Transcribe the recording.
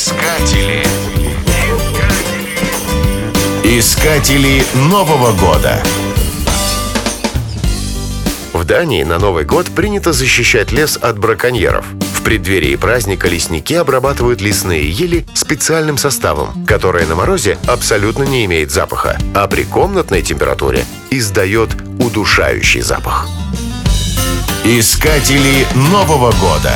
Искатели. Искатели Нового года. В Дании на Новый год принято защищать лес от браконьеров. В преддверии праздника лесники обрабатывают лесные ели специальным составом, которое на морозе абсолютно не имеет запаха, а при комнатной температуре издает удушающий запах. Искатели Нового года.